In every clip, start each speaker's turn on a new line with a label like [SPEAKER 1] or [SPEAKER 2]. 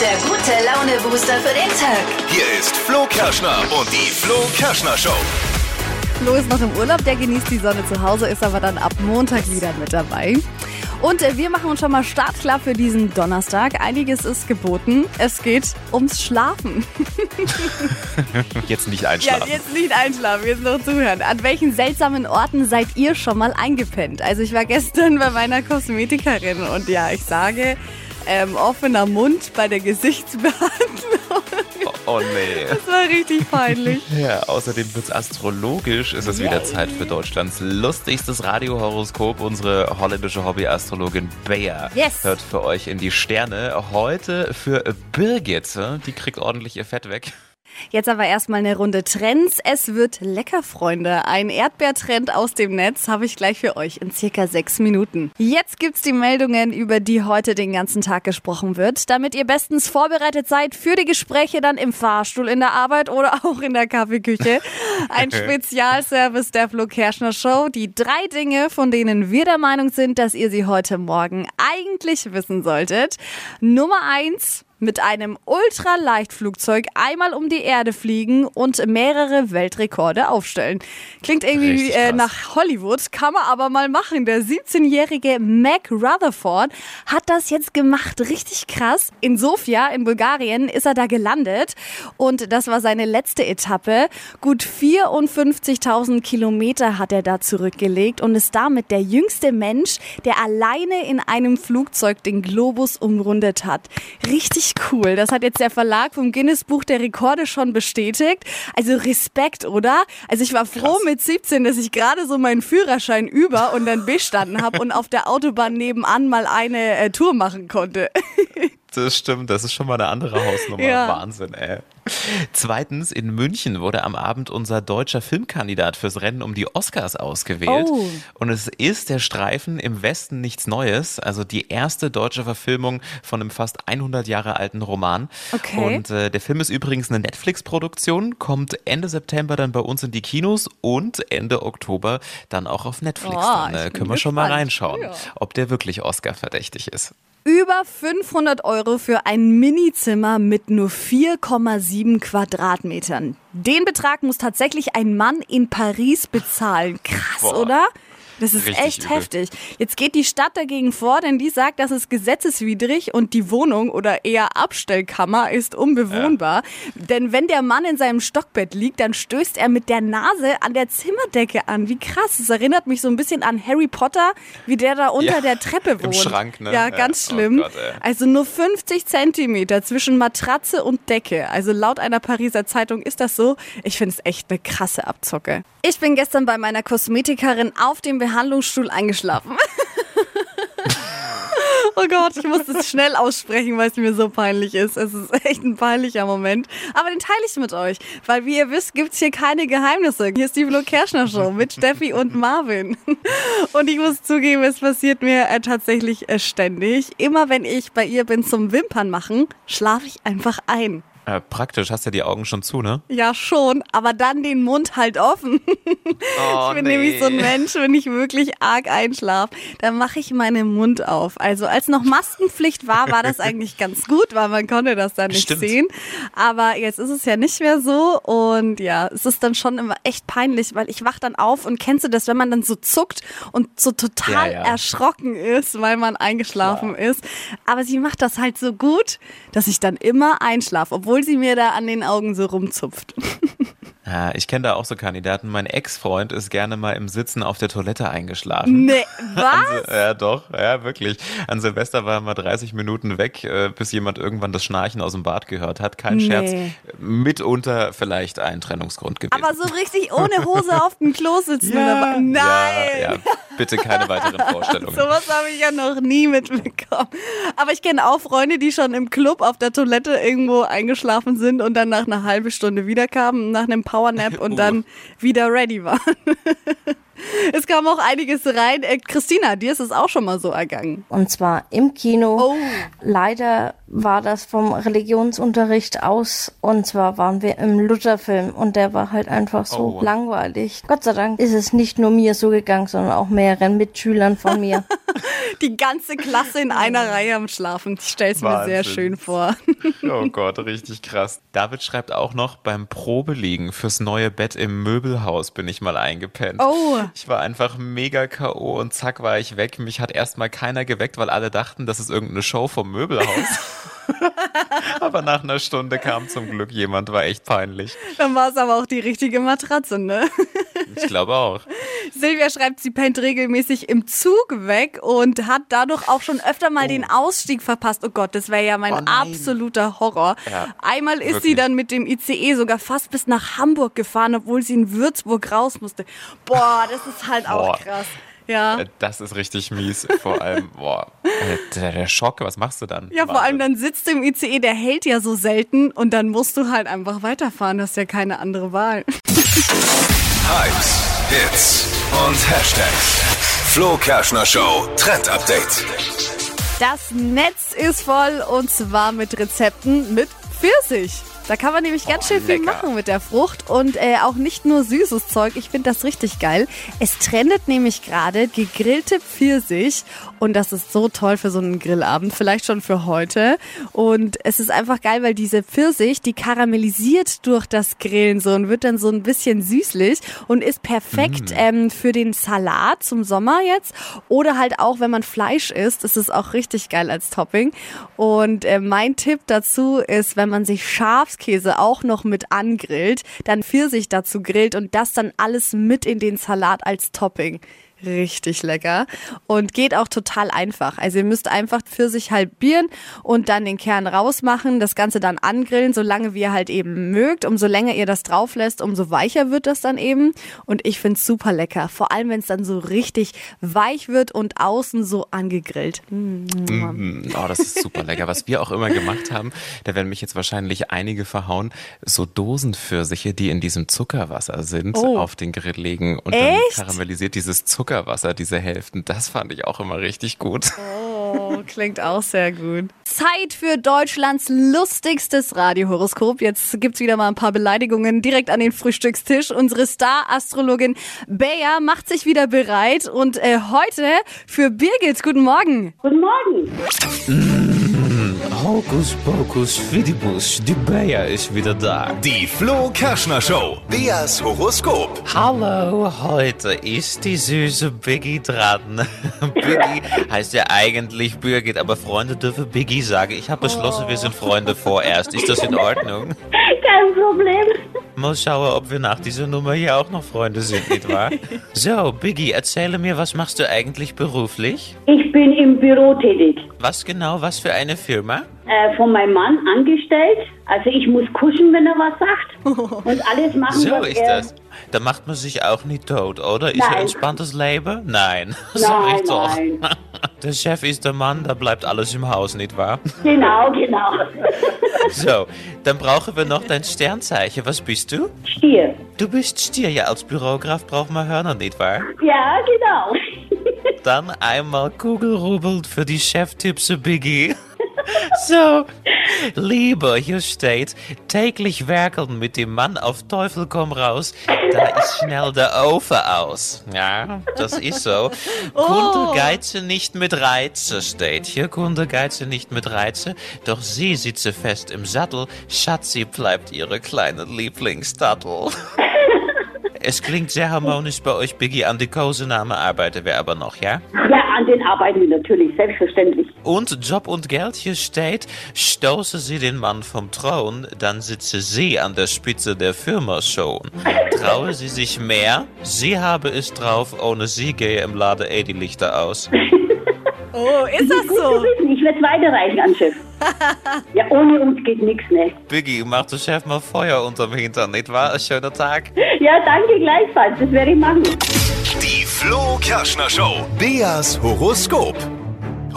[SPEAKER 1] der gute Laune-Booster für den Tag.
[SPEAKER 2] Hier ist Flo Kerschner und die Flo Kerschner Show.
[SPEAKER 3] Flo ist noch im Urlaub, der genießt die Sonne zu Hause, ist aber dann ab Montag wieder mit dabei. Und äh, wir machen uns schon mal startklar für diesen Donnerstag. Einiges ist geboten. Es geht ums Schlafen.
[SPEAKER 4] Jetzt nicht
[SPEAKER 3] Ja,
[SPEAKER 4] einschlafen.
[SPEAKER 3] jetzt nicht einschlafen, jetzt noch zuhören. An welchen seltsamen Orten seid ihr schon mal eingepennt? Also ich war gestern bei meiner Kosmetikerin und ja, ich sage, ähm, offener Mund bei der Gesichtsbehandlung.
[SPEAKER 4] oh, oh nee.
[SPEAKER 3] Das war richtig peinlich.
[SPEAKER 4] Ja, außerdem wird's astrologisch. Es ist wieder Zeit für Deutschlands lustigstes Radiohoroskop. Unsere holländische Hobbyastrologin Bea
[SPEAKER 3] Yes.
[SPEAKER 4] hört für euch in die Sterne. Heute für Birgit. Die kriegt ordentlich ihr Fett weg.
[SPEAKER 3] Jetzt aber erstmal eine Runde Trends. Es wird lecker, Freunde. Ein Erdbeertrend aus dem Netz habe ich gleich für euch in circa sechs Minuten. Jetzt gibt's die Meldungen, über die heute den ganzen Tag gesprochen wird, damit ihr bestens vorbereitet seid für die Gespräche dann im Fahrstuhl, in der Arbeit oder auch in der Kaffeeküche. Ein Spezialservice der Flo Kerschner Show. Die drei Dinge, von denen wir der Meinung sind, dass ihr sie heute Morgen eigentlich wissen solltet. Nummer eins mit einem Ultraleichtflugzeug einmal um die Erde fliegen und mehrere Weltrekorde aufstellen. Klingt irgendwie äh, nach Hollywood, kann man aber mal machen. Der 17-jährige Mac Rutherford hat das jetzt gemacht, richtig krass. In Sofia in Bulgarien ist er da gelandet und das war seine letzte Etappe. Gut 54.000 Kilometer hat er da zurückgelegt und ist damit der jüngste Mensch, der alleine in einem Flugzeug den Globus umrundet hat. Richtig cool. Das hat jetzt der Verlag vom Guinness Buch der Rekorde schon bestätigt. Also Respekt, oder? Also ich war froh mit 17, dass ich gerade so meinen Führerschein über und dann bestanden habe und auf der Autobahn nebenan mal eine äh, Tour machen konnte.
[SPEAKER 4] Das stimmt, das ist schon mal eine andere Hausnummer.
[SPEAKER 3] Ja.
[SPEAKER 4] Wahnsinn, ey. Zweitens, in München wurde am Abend unser deutscher Filmkandidat fürs Rennen um die Oscars ausgewählt.
[SPEAKER 3] Oh.
[SPEAKER 4] Und es ist der Streifen im Westen nichts Neues, also die erste deutsche Verfilmung von einem fast 100 Jahre alten Roman.
[SPEAKER 3] Okay.
[SPEAKER 4] Und äh, der Film ist übrigens eine Netflix-Produktion, kommt Ende September dann bei uns in die Kinos und Ende Oktober dann auch auf Netflix.
[SPEAKER 3] Oh,
[SPEAKER 4] dann äh, können wir schon mal reinschauen,
[SPEAKER 3] Ja.
[SPEAKER 4] ob der wirklich Oscar-verdächtig ist.
[SPEAKER 3] Über 500 Euro für ein Minizimmer mit nur 4,7 Quadratmetern. Den Betrag muss tatsächlich ein Mann in Paris bezahlen. Krass,
[SPEAKER 4] Boah.
[SPEAKER 3] oder? Das ist
[SPEAKER 4] Richtig
[SPEAKER 3] echt
[SPEAKER 4] übel.
[SPEAKER 3] heftig. Jetzt geht die Stadt dagegen vor, denn die sagt, das ist gesetzeswidrig und die Wohnung oder eher Abstellkammer ist unbewohnbar. Denn wenn der Mann in seinem Stockbett liegt, dann stößt er mit der Nase an der Zimmerdecke an. Wie krass. Das erinnert mich so ein bisschen an Harry Potter, wie der da unter
[SPEAKER 4] Ja,
[SPEAKER 3] der Treppe
[SPEAKER 4] im
[SPEAKER 3] wohnt.
[SPEAKER 4] Schrank, ne?
[SPEAKER 3] Ja,
[SPEAKER 4] Ja.
[SPEAKER 3] ganz
[SPEAKER 4] Oh
[SPEAKER 3] schlimm.
[SPEAKER 4] Gott, ey.
[SPEAKER 3] Also nur 50 Zentimeter zwischen Matratze und Decke. Also laut einer Pariser Zeitung ist das so. Ich finde es echt eine krasse Abzocke. Ich bin gestern bei meiner Kosmetikerin auf dem Behandlungsstuhl eingeschlafen. Oh Gott, ich muss das schnell aussprechen, weil es mir so peinlich ist. Es ist echt ein peinlicher Moment. Aber den teile ich mit euch. Weil wie ihr wisst, gibt's hier keine Geheimnisse. Hier ist die Flo Kerschner Show mit Steffi und Marvin. Und ich muss zugeben, es passiert mir äh, tatsächlich äh, ständig. Immer wenn ich bei ihr bin zum Wimpern machen, schlafe ich einfach ein.
[SPEAKER 4] Äh, praktisch, hast ja die Augen schon zu, ne?
[SPEAKER 3] Ja, schon, aber dann den Mund halt offen.
[SPEAKER 4] Oh,
[SPEAKER 3] ich bin nämlich so ein Mensch, wenn ich wirklich arg einschlafe, dann mache ich meinen Mund auf. Also als noch Maskenpflicht war, war das eigentlich ganz gut, weil man konnte das dann nicht
[SPEAKER 4] Stimmt.
[SPEAKER 3] sehen. Aber jetzt ist es ja nicht mehr so und ja, es ist dann schon immer echt peinlich, weil ich wach dann auf und kennst du das, wenn man dann so zuckt und so total
[SPEAKER 4] Ja, ja.
[SPEAKER 3] erschrocken ist, weil man eingeschlafen ist. Aber sie macht das halt so gut, dass ich dann immer einschlafe, obwohl sie mir da an den Augen so rumzupft.
[SPEAKER 4] Ja, ich kenne da auch so Kandidaten. Mein Ex-Freund ist gerne mal im Sitzen auf der Toilette eingeschlafen.
[SPEAKER 3] Nee, was?
[SPEAKER 4] Ja, doch, ja, wirklich. An Silvester war er mal 30 Minuten weg, äh, bis jemand irgendwann das Schnarchen aus dem Bad gehört hat. Kein
[SPEAKER 3] Nee.
[SPEAKER 4] Scherz. Mitunter vielleicht ein Trennungsgrund gewesen.
[SPEAKER 3] Aber so richtig ohne Hose auf dem Klo sitzen.
[SPEAKER 4] ja,
[SPEAKER 3] aber nein.
[SPEAKER 4] Ja, ja, bitte keine weiteren Vorstellungen.
[SPEAKER 3] Sowas habe ich ja noch nie mitbekommen. Aber ich kenne auch Freunde, die schon im Club auf der Toilette irgendwo eingeschlafen sind und dann nach einer halben Stunde wiederkamen, nach einem Powernap und
[SPEAKER 4] Uh.
[SPEAKER 3] dann wieder ready waren. Es kam auch einiges rein. Äh, Christina, dir ist es auch schon mal so ergangen.
[SPEAKER 5] Und zwar im Kino.
[SPEAKER 3] Oh.
[SPEAKER 5] Leider war das vom Religionsunterricht aus. Und zwar waren wir im Lutherfilm und der war halt einfach so
[SPEAKER 6] Oh.
[SPEAKER 5] langweilig. Gott sei Dank ist es nicht nur mir so gegangen, sondern auch mehreren Mitschülern von mir.
[SPEAKER 3] Die ganze Klasse in einer Reihe am Schlafen. Ich stell's mir sehr schön vor.
[SPEAKER 6] Oh Gott, richtig krass. David schreibt auch noch, beim Probeliegen fürs neue Bett im Möbelhaus bin ich mal eingepennt.
[SPEAKER 3] Oh.
[SPEAKER 6] Ich war einfach mega K.O. und zack war ich weg. Mich hat erstmal keiner geweckt, weil alle dachten, das ist irgendeine Show vom Möbelhaus. aber nach einer Stunde kam zum Glück jemand, war echt peinlich.
[SPEAKER 3] Dann war es aber auch die richtige Matratze, ne?
[SPEAKER 6] Ich glaube auch.
[SPEAKER 3] Silvia schreibt, sie pennt regelmäßig im Zug weg und hat dadurch auch schon öfter mal den Ausstieg verpasst. Oh Gott, das wäre ja mein
[SPEAKER 6] Oh
[SPEAKER 3] absoluter Horror.
[SPEAKER 6] Ja,
[SPEAKER 3] Einmal ist sie
[SPEAKER 6] wirklich.
[SPEAKER 3] dann mit dem ICE sogar fast bis nach Hamburg gefahren, obwohl sie in Würzburg raus musste. Boah, das ist halt auch
[SPEAKER 6] Boah.
[SPEAKER 3] krass. Ja.
[SPEAKER 6] Äh, Das ist richtig mies. Vor allem, boah, äh, der, der Schock, was machst du dann?
[SPEAKER 3] Ja, vor allem
[SPEAKER 6] Wahnsinn.
[SPEAKER 3] dann sitzt du im ICE, der hält ja so selten und dann musst du halt einfach weiterfahren. Das ist ja keine andere Wahl.
[SPEAKER 2] Hypes, Hits und Hashtags. Flo Kerschner Show Trend Update.
[SPEAKER 3] Das Netz ist voll und zwar mit Rezepten mit Pfirsich. Da kann man nämlich ganz
[SPEAKER 6] Oh,
[SPEAKER 3] schön viel
[SPEAKER 6] lecker.
[SPEAKER 3] machen mit der Frucht und äh, auch nicht nur süßes Zeug. Ich finde das richtig geil. Es trendet nämlich gerade gegrillte Pfirsich und das ist so toll für so einen Grillabend, vielleicht schon für heute. Und es ist einfach geil, weil diese Pfirsich, die karamellisiert durch das Grillen so und wird dann so ein bisschen süßlich und ist perfekt ähm, für den Salat zum Sommer jetzt oder halt auch, wenn man Fleisch isst, ist es auch richtig geil als Topping. Und äh, mein Tipp dazu ist, wenn man sich Schafskäse auch noch mit angrillt, dann Pfirsich dazu grillt und das dann alles mit in den Salat als Topping. Richtig lecker und geht auch total einfach. Also ihr müsst einfach Pfirsich halbieren und dann den Kern rausmachen, das Ganze dann angrillen, solange wie ihr halt eben mögt. Umso länger ihr das drauf lässt, umso weicher wird das dann eben. Und ich find's super lecker. Vor allem, wenn es dann so richtig weich wird und außen so angegrillt.
[SPEAKER 6] Mm, Oh, das ist super lecker. Was wir auch immer gemacht haben, da werden mich jetzt wahrscheinlich einige verhauen, so Dosenpfirsiche, die in diesem Zuckerwasser sind,
[SPEAKER 3] Oh.
[SPEAKER 6] auf den Grill legen und
[SPEAKER 3] Echt?
[SPEAKER 6] dann karamellisiert dieses Zuckerwasser, diese Hälften. Das fand ich auch immer richtig gut.
[SPEAKER 3] Oh, klingt auch sehr gut. Zeit für Deutschlands lustigstes Radiohoroskop. Jetzt gibt's wieder mal ein paar Beleidigungen direkt an den Frühstückstisch. Unsere Star-Astrologin Bea macht sich wieder bereit und äh, heute für Birgit. Guten Morgen.
[SPEAKER 7] Guten Morgen.
[SPEAKER 4] Hokus pokus fidibus, die Bea ist wieder da.
[SPEAKER 2] Die Flo Kerschner Show. Beas Horoskop.
[SPEAKER 4] Hallo, heute ist die süße Biggie dran. Biggie heißt ja eigentlich Birgit, aber Freunde dürfen Biggie sagen. Ich habe beschlossen, wir sind Freunde vorerst. Ist das in Ordnung?
[SPEAKER 7] Kein Problem.
[SPEAKER 4] Mal schauen, ob wir nach dieser Nummer hier auch noch Freunde sind, nicht wahr? So, Biggie, erzähle mir, was machst du eigentlich beruflich?
[SPEAKER 7] Ich bin im Büro tätig.
[SPEAKER 4] Was genau, was für eine Firma?
[SPEAKER 7] Äh, von meinem Mann angestellt. Also ich muss kuschen, wenn er was sagt. Und alles machen,
[SPEAKER 4] So
[SPEAKER 7] was
[SPEAKER 4] ist
[SPEAKER 7] er...
[SPEAKER 4] das. Da macht man sich auch nicht tot, oder? Ist ein
[SPEAKER 7] Nein.
[SPEAKER 4] entspanntes Leben? Nein. So
[SPEAKER 7] Nein,
[SPEAKER 4] ist doch.
[SPEAKER 7] nein.
[SPEAKER 4] Der Chef ist der Mann, da bleibt alles im Haus, nicht wahr?
[SPEAKER 7] Genau, genau.
[SPEAKER 4] So, dann brauchen wir noch dein Sternzeichen. Was bist du?
[SPEAKER 7] Stier.
[SPEAKER 4] Du bist Stier. Ja, als Bürokraft braucht man Hörner, nicht wahr?
[SPEAKER 7] Ja, genau.
[SPEAKER 4] Dann einmal Kugelrubbelt für die Cheftipps Biggie. So, Liebe, hier steht, täglich werkeln mit dem Mann auf Teufel komm raus, da ist schnell der Ofen aus. Ja, das ist so. Kunde geize nicht mit Reize, steht hier. Kunde geize nicht mit Reize, doch sie sitze fest im Sattel, Schatzi bleibt ihre kleine Lieblingsdattel. Es klingt sehr harmonisch bei euch, Biggie. An die Kosename arbeiten wir aber noch, ja?
[SPEAKER 7] Ja, an den arbeiten wir natürlich, selbstverständlich.
[SPEAKER 4] Und Job und Geld hier steht, stoße sie den Mann vom Thron, dann sitze sie an der Spitze der Firma schon. Traue sie sich mehr, sie habe es drauf, ohne sie gehe im Lade eh die Lichter aus.
[SPEAKER 3] Oh, ist das
[SPEAKER 7] Gut zu
[SPEAKER 3] so?
[SPEAKER 7] wissen, ich werde weiterreichen an Chef. Ja, ohne uns geht nichts, ne?
[SPEAKER 4] Biggie, mach der Chef mal Feuer unterm Hintern, nicht wahr? Ein schöner Tag.
[SPEAKER 7] Ja, danke gleichfalls, das werde ich machen.
[SPEAKER 2] Die Flo Kerschner Show. Beas Horoskop.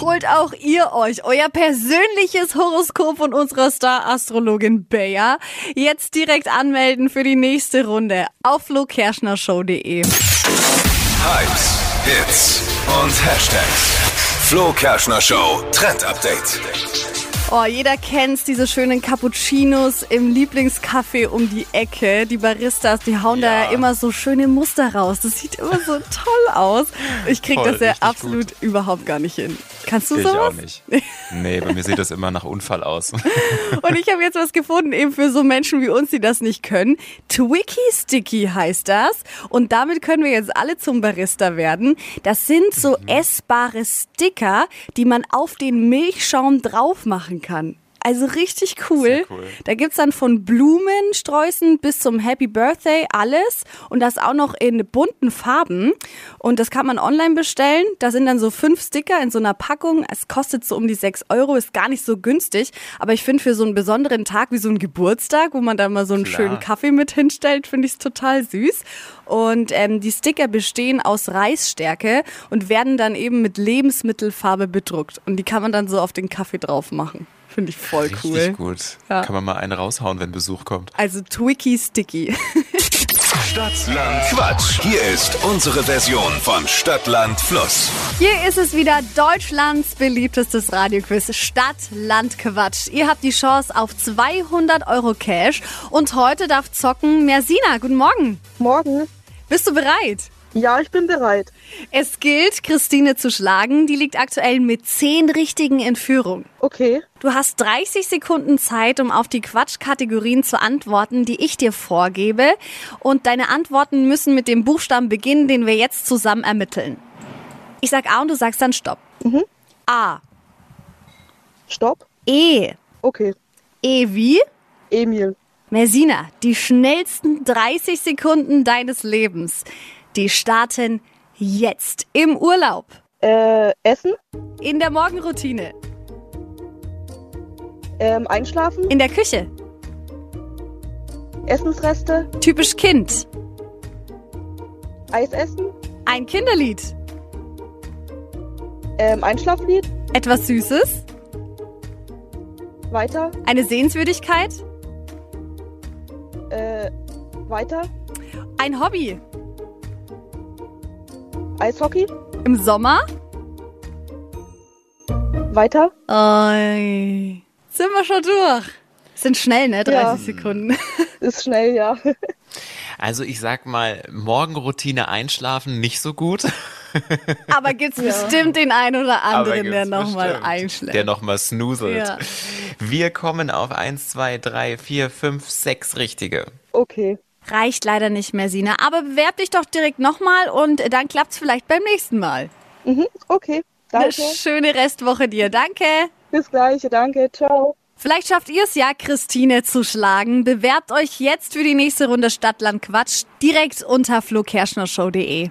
[SPEAKER 3] Holt auch ihr euch euer persönliches Horoskop von unserer Star-Astrologin Bea. Jetzt direkt anmelden für die nächste Runde auf flokerschnershow.de.
[SPEAKER 2] Hypes, Hits und Hashtags. Flo Kerschner Show Trend Update.
[SPEAKER 3] Oh, jeder kennt's, diese schönen Cappuccinos im Lieblingscafé um die Ecke. Die Baristas, die hauen da
[SPEAKER 4] Ja.
[SPEAKER 3] ja immer so schöne Muster raus. Das sieht immer so toll aus. Ich krieg
[SPEAKER 4] Voll,
[SPEAKER 3] das ja absolut überhaupt gar nicht hin. Kannst du
[SPEAKER 4] Ich
[SPEAKER 3] sowas?
[SPEAKER 4] auch nicht. Nee, bei mir sieht das immer nach Unfall aus.
[SPEAKER 3] Und ich habe jetzt was gefunden, eben für so Menschen wie uns, die das nicht können. Twiki Sticky heißt das. Und damit können wir jetzt alle zum Barista werden. Das sind so essbare Sticker, die man auf den Milchschaum drauf machen kann. Also richtig cool.
[SPEAKER 4] Cool.
[SPEAKER 3] Da gibt's dann von Blumensträußen bis zum Happy Birthday alles. Und das auch noch in bunten Farben. Und das kann man online bestellen. Da sind dann so fünf Sticker in so einer Packung. Es kostet so um die sechs Euro, ist gar nicht so günstig. Aber ich finde für so einen besonderen Tag wie so einen Geburtstag, wo man da mal so einen
[SPEAKER 4] Klar.
[SPEAKER 3] schönen Kaffee mit hinstellt, finde ich es total süß. Und ähm, die Sticker bestehen aus Reisstärke und werden dann eben mit Lebensmittelfarbe bedruckt. Und die kann man dann so auf den Kaffee drauf machen. Finde ich voll
[SPEAKER 4] Richtig
[SPEAKER 3] cool.
[SPEAKER 4] gut.
[SPEAKER 3] Ja.
[SPEAKER 4] Kann man mal einen raushauen, wenn Besuch kommt.
[SPEAKER 3] Also Twiki Sticky.
[SPEAKER 2] Stadtland Quatsch. Hier ist unsere Version von Stadtland Fluss.
[SPEAKER 3] Hier ist es wieder Deutschlands beliebtestes Radioquiz Stadt, Land, Quatsch. Ihr habt die Chance auf 200 Euro Cash und heute darf zocken Mersina. Guten Morgen.
[SPEAKER 8] Morgen.
[SPEAKER 3] Bist du bereit?
[SPEAKER 8] Ja, ich bin bereit.
[SPEAKER 3] Es gilt, Christine zu schlagen. Die liegt aktuell mit 10 Richtigen in Führung.
[SPEAKER 8] Okay.
[SPEAKER 3] Du hast 30 Sekunden Zeit, um auf die Quatschkategorien zu antworten, die ich dir vorgebe. Und deine Antworten müssen mit dem Buchstaben beginnen, den wir jetzt zusammen ermitteln. Ich sag A und du sagst dann Stopp. A.
[SPEAKER 8] Stopp.
[SPEAKER 3] E.
[SPEAKER 8] Okay.
[SPEAKER 3] E wie?
[SPEAKER 8] Emil.
[SPEAKER 3] Mersina, die schnellsten 30 Sekunden deines Lebens, die starten jetzt im Urlaub,
[SPEAKER 8] Äh, Essen.
[SPEAKER 3] in der Morgenroutine,
[SPEAKER 8] Ähm, einschlafen.
[SPEAKER 3] in der Küche,
[SPEAKER 8] Essensreste.
[SPEAKER 3] typisch Kind,
[SPEAKER 8] Eis essen.
[SPEAKER 3] ein Kinderlied,
[SPEAKER 8] Ähm, Einschlaflied.
[SPEAKER 3] etwas Süßes,
[SPEAKER 8] Weiter.
[SPEAKER 3] eine Sehenswürdigkeit,
[SPEAKER 8] Äh, weiter.
[SPEAKER 3] ein Hobby,
[SPEAKER 8] Eishockey.
[SPEAKER 3] im Sommer.
[SPEAKER 8] Weiter.
[SPEAKER 3] Oi. Sind wir schon durch. Sind schnell, ne? 30
[SPEAKER 8] Ja.
[SPEAKER 3] Sekunden.
[SPEAKER 8] Ist schnell, ja.
[SPEAKER 4] Also ich sag mal, Morgenroutine einschlafen nicht so gut.
[SPEAKER 3] Aber gibt's bestimmt den einen oder anderen, der nochmal
[SPEAKER 4] bestimmt.
[SPEAKER 3] einschlägt.
[SPEAKER 4] Der nochmal snoozelt.
[SPEAKER 3] Ja.
[SPEAKER 4] Wir kommen auf 1, 2, 3, 4, 5, 6 richtige.
[SPEAKER 8] Okay.
[SPEAKER 3] Reicht leider nicht mehr, Sina. Aber bewerb dich doch direkt nochmal und dann klappt's vielleicht beim nächsten Mal.
[SPEAKER 8] Mhm. Okay.
[SPEAKER 3] Eine
[SPEAKER 8] Danke.
[SPEAKER 3] schöne Restwoche dir. Danke.
[SPEAKER 8] Bis gleich. Danke. Ciao.
[SPEAKER 3] Vielleicht schafft ihr es ja, Christine zu schlagen. Bewerbt euch jetzt für die nächste Runde Stadtland Quatsch direkt unter flokerschnershow.de.